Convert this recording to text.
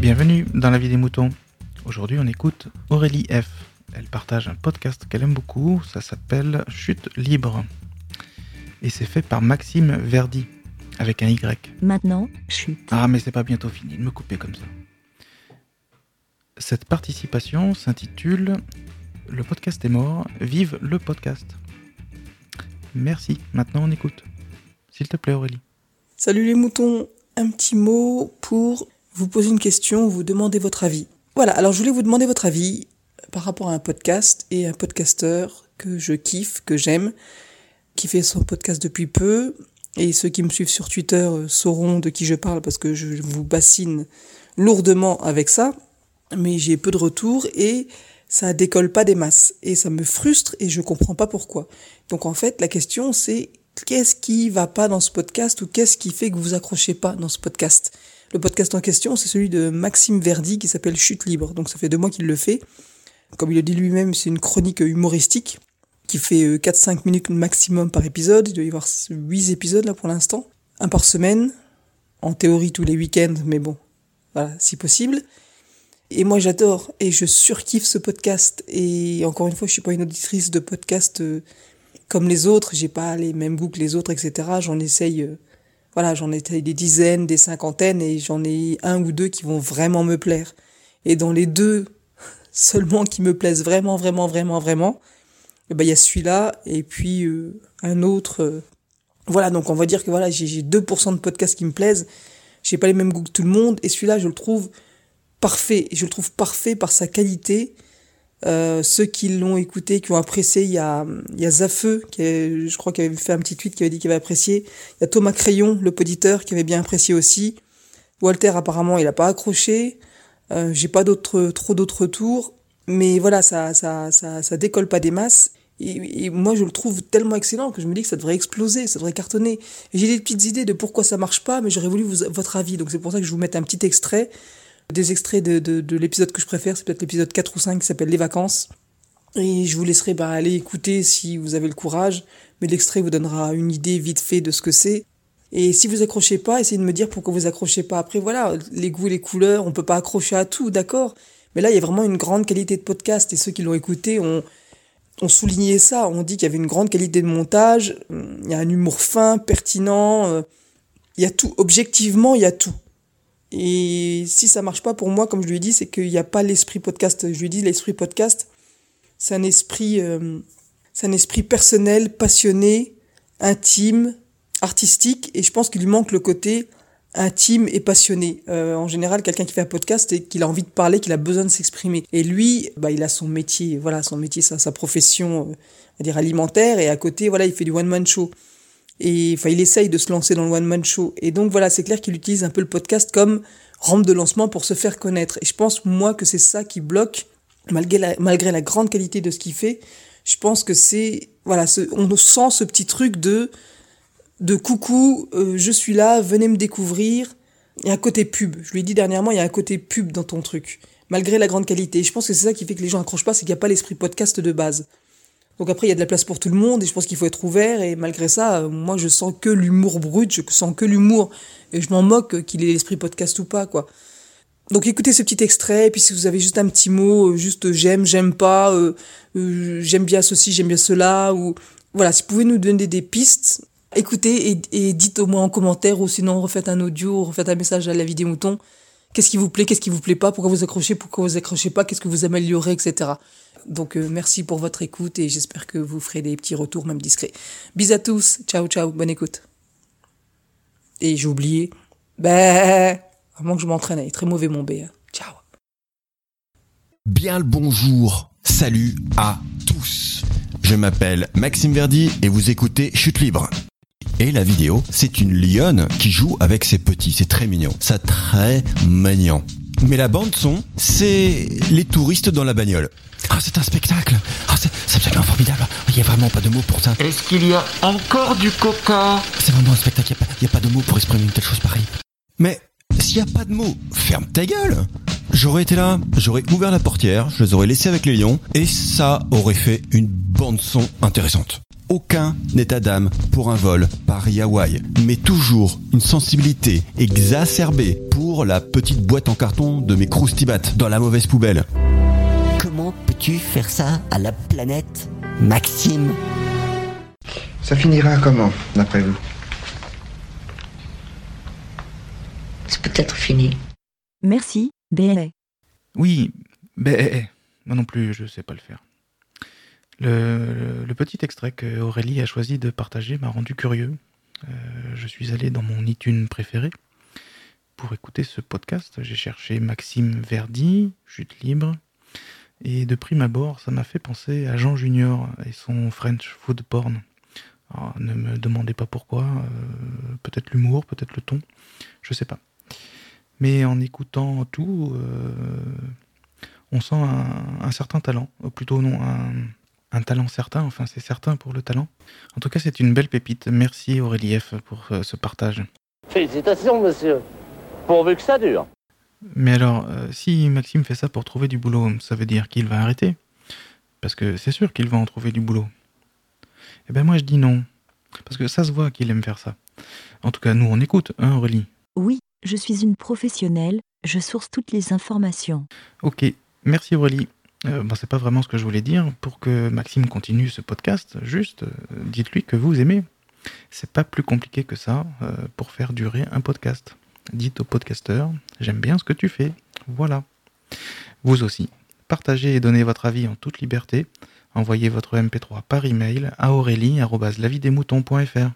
Bienvenue dans la vie des moutons. Aujourd'hui, on écoute Aurélie F. Elle partage un podcast qu'elle aime beaucoup, ça s'appelle Chute libre. Et c'est fait par Maxime Verdi, avec un Y. Maintenant, chute. Ah, mais c'est pas bientôt fini de me couper comme ça. Cette participation s'intitule Le podcast est mort, vive le podcast. Merci, maintenant on écoute. S'il te plaît Aurélie. Salut les moutons, un petit mot pour vous poser une question, vous demander votre avis. Voilà, alors je voulais vous demander votre avis par rapport à un podcast et un podcasteur que je kiffe, que j'aime, qui fait son podcast depuis peu. Et ceux qui me suivent sur Twitter euh, sauront de qui je parle parce que je vous bassine lourdement avec ça. Mais j'ai peu de retours et ça décolle pas des masses. Et ça me frustre et je comprends pas pourquoi. Donc en fait, la question c'est qu'est-ce qui va pas dans ce podcast ou qu'est-ce qui fait que vous accrochez pas dans ce podcast? Le podcast en question, c'est celui de Maxime Verdi qui s'appelle Chute libre. Donc ça fait deux mois qu'il le fait. Comme il le dit lui-même, c'est une chronique humoristique qui fait 4-5 euh, minutes maximum par épisode. Il doit y avoir 8 épisodes là pour l'instant. Un par semaine. En théorie tous les week-ends, mais bon, voilà, si possible. Et moi j'adore et je surkiffe ce podcast. Et encore une fois, je suis pas une auditrice de podcast euh, comme les autres. J'ai pas les mêmes goûts que les autres, etc. J'en essaye, euh, voilà, j'en essaye des dizaines, des cinquantaines et j'en ai un ou deux qui vont vraiment me plaire. Et dans les deux seulement qui me plaisent vraiment, vraiment, vraiment, vraiment, eh ben il y a celui-là et puis euh, un autre. Euh, voilà, donc on va dire que voilà, j'ai 2% de podcasts qui me plaisent. J'ai pas les mêmes goûts que tout le monde et celui-là, je le trouve parfait. Je le trouve parfait par sa qualité. Euh, ceux qui l'ont écouté, qui ont apprécié, il y a, il y a Zafeu, qui je crois qu'il avait fait un petit tweet qui avait dit qu'il avait apprécié. Il y a Thomas Crayon, le poditeur, qui avait bien apprécié aussi. Walter, apparemment, il a pas accroché. Euh, j'ai pas d'autres, trop d'autres retours. Mais voilà, ça, ça, ça, ça décolle pas des masses. Et, moi, je le trouve tellement excellent que je me dis que ça devrait exploser, ça devrait cartonner. Et j'ai des petites idées de pourquoi ça marche pas, mais j'aurais voulu votre avis. Donc c'est pour ça que je vous mette un petit extrait. Des extraits de, de, de l'épisode que je préfère, c'est peut-être l'épisode 4 ou 5 qui s'appelle Les vacances. Et je vous laisserai bah, aller écouter si vous avez le courage. Mais l'extrait vous donnera une idée vite fait de ce que c'est. Et si vous accrochez pas, essayez de me dire pourquoi vous accrochez pas. Après, voilà, les goûts les couleurs, on peut pas accrocher à tout, d'accord. Mais là, il y a vraiment une grande qualité de podcast et ceux qui l'ont écouté ont, ont souligné ça. On dit qu'il y avait une grande qualité de montage, il y a un humour fin, pertinent, euh, il y a tout. Objectivement, il y a tout. Et si ça marche pas pour moi, comme je lui ai dit, c'est qu'il n'y a pas l'esprit podcast. Je lui ai dit, l'esprit podcast, c'est un esprit, euh, c'est un esprit personnel, passionné, intime, artistique. Et je pense qu'il lui manque le côté intime et passionné. Euh, en général, quelqu'un qui fait un podcast et qu'il a envie de parler, qu'il a besoin de s'exprimer. Et lui, bah, il a son métier, voilà, son métier, sa, sa profession, euh, dire alimentaire, et à côté, voilà, il fait du one man show. Et enfin, il essaye de se lancer dans le one man show. Et donc voilà, c'est clair qu'il utilise un peu le podcast comme rampe de lancement pour se faire connaître. Et je pense moi que c'est ça qui bloque, malgré la, malgré la grande qualité de ce qu'il fait. Je pense que c'est voilà, ce, on sent ce petit truc de de coucou, euh, je suis là, venez me découvrir. Il y a un côté pub. Je lui ai dit dernièrement, il y a un côté pub dans ton truc, malgré la grande qualité. je pense que c'est ça qui fait que les gens accrochent pas, c'est qu'il n'y a pas l'esprit podcast de base. Donc après, il y a de la place pour tout le monde et je pense qu'il faut être ouvert. Et malgré ça, euh, moi, je sens que l'humour brut, je sens que l'humour. Et je m'en moque qu'il ait l'esprit podcast ou pas, quoi. Donc écoutez ce petit extrait, et puis si vous avez juste un petit mot, euh, juste j'aime, j'aime pas, j'aime bien ceci, j'aime bien cela, ou voilà, si vous pouvez nous donner des pistes, écoutez et, et, dites au moins en commentaire ou sinon refaites un audio, refaites un message à la vidéo mouton. Qu'est-ce qui vous plaît, qu'est-ce qui vous plaît pas, pourquoi vous accrochez, pourquoi vous accrochez pas, qu'est-ce que vous améliorez, etc. Donc euh, merci pour votre écoute et j'espère que vous ferez des petits retours même discrets. Bis à tous, ciao ciao, bonne écoute. Et j'ai oublié, ben, à moins que je m'entraîne, est très mauvais mon B. Hein. Ciao. Bien le bonjour, salut à tous. Je m'appelle Maxime Verdi et vous écoutez Chute Libre. Et la vidéo, c'est une lionne qui joue avec ses petits. C'est très mignon. Ça très mignon. Mais la bande son, c'est les touristes dans la bagnole. Ah, c'est un spectacle. Ah, c'est absolument formidable. Il n'y a vraiment pas de mots pour ça. Est-ce qu'il y a encore du coca? C'est vraiment un spectacle. Il n'y a, pas de mots pour exprimer une telle chose pareille. Mais s'il n'y a pas de mots, ferme ta gueule. J'aurais été là, j'aurais ouvert la portière, je les aurais laissés avec les lions, et ça aurait fait une bande son intéressante. Aucun état d'âme pour un vol Paris-Hawaï, mais toujours une sensibilité exacerbée pour la petite boîte en carton de mes croustibats dans la mauvaise poubelle. Comment peux-tu faire ça à la planète, Maxime? Ça finira comment, d'après vous? C'est peut-être fini. Merci, BLA. Oui, ben, moi non plus, je sais pas le faire. Le, petit extrait que Aurélie a choisi de partager m'a rendu curieux. Euh, je suis allé dans mon iTunes préféré pour écouter ce podcast. J'ai cherché Maxime Verdi, Chute libre, et de prime abord, ça m'a fait penser à Jean Junior et son French food porn. Alors, ne me demandez pas pourquoi, euh, peut-être l'humour, peut-être le ton, je sais pas. Mais en écoutant tout, euh, on sent un, certain talent, plutôt non, un, un talent certain, enfin c'est certain pour le talent. En tout cas, c'est une belle pépite. Merci Aurélie F pour euh, ce partage. Félicitations, monsieur. Pourvu que ça dure. Mais alors, euh, si Maxime fait ça pour trouver du boulot, ça veut dire qu'il va arrêter Parce que c'est sûr qu'il va en trouver du boulot. Eh ben moi je dis non. Parce que ça se voit qu'il aime faire ça. En tout cas, nous on écoute, hein Aurélie? Oui, je suis une professionnelle, je source toutes les informations. Ok, merci Aurélie. Euh, bon, c'est pas vraiment ce que je voulais dire. Pour que Maxime continue ce podcast, juste euh, dites-lui que vous aimez. C'est pas plus compliqué que ça euh, pour faire durer un podcast. Dites au podcasteur, j'aime bien ce que tu fais. Voilà. Vous aussi. Partagez et donnez votre avis en toute liberté. Envoyez votre MP3 par email à aurélie.lavidesmoutons.fr.